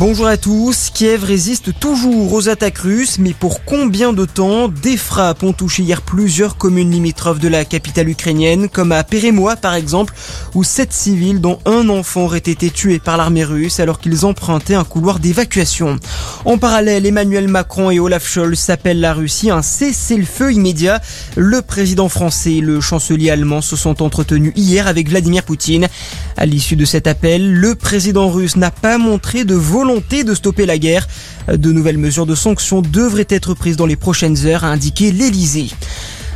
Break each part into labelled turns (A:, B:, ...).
A: Bonjour à tous. Kiev résiste toujours aux attaques russes, mais pour combien de temps? Des frappes ont touché hier plusieurs communes limitrophes de la capitale ukrainienne, comme à Pérémois par exemple, où sept civils, dont un enfant, auraient été tués par l'armée russe alors qu'ils empruntaient un couloir d'évacuation. En parallèle, Emmanuel Macron et Olaf Scholz appellent la Russie à un cessez-le-feu immédiat. Le président français et le chancelier allemand se sont entretenus hier avec Vladimir Poutine. À l'issue de cet appel, le président russe n'a pas montré de volonté volonté de stopper la guerre. De nouvelles mesures de sanctions devraient être prises dans les prochaines heures, a indiqué l'Elysée.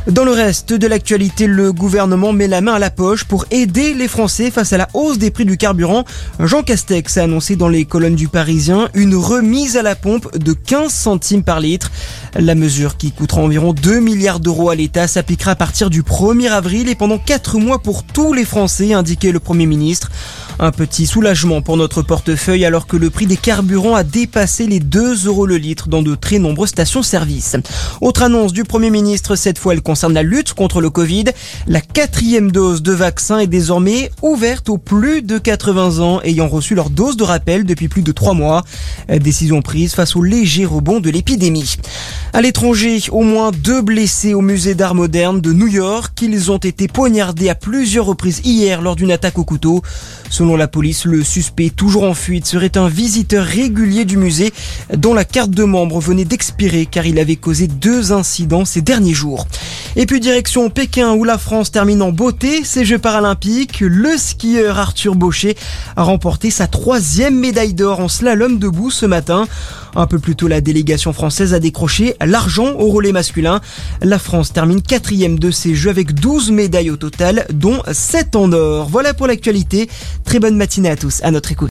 A: Dans le reste de l'actualité, le gouvernement met la main à la poche pour aider les Français face à la hausse des prix du carburant. Jean Castex a annoncé dans les colonnes du Parisien une remise à la pompe de 15 centimes par litre. La mesure qui coûtera environ 2 milliards d'euros à l'État s'appliquera à partir du 1er avril et pendant 4 mois pour tous les Français, a indiqué le Premier ministre. Un petit soulagement pour notre portefeuille alors que le prix des carburants a dépassé les 2 euros le litre dans de très nombreuses stations-service. Autre annonce du Premier ministre, cette fois elle concerne la lutte contre le Covid. La quatrième dose de vaccin est désormais ouverte aux plus de 80 ans ayant reçu leur dose de rappel depuis plus de 3 mois. Décision prise face au léger rebond de l'épidémie. À l'étranger, au moins deux blessés au musée d'art moderne de New York. Ils ont été poignardés à plusieurs reprises hier lors d'une attaque au couteau. Selon la police, le suspect toujours en fuite serait un visiteur régulier du musée dont la carte de membre venait d'expirer car il avait causé deux incidents ces derniers jours. Et puis direction Pékin où la France termine en beauté ces Jeux paralympiques. Le skieur Arthur Baucher a remporté sa troisième médaille d'or en slalom debout ce matin. Un peu plus tôt, la délégation française a décroché l'argent au relais masculin. La France termine quatrième de ces Jeux avec 12 médailles au total, dont 7 en or. Voilà pour l'actualité. Très bonne matinée à tous, à notre écoute.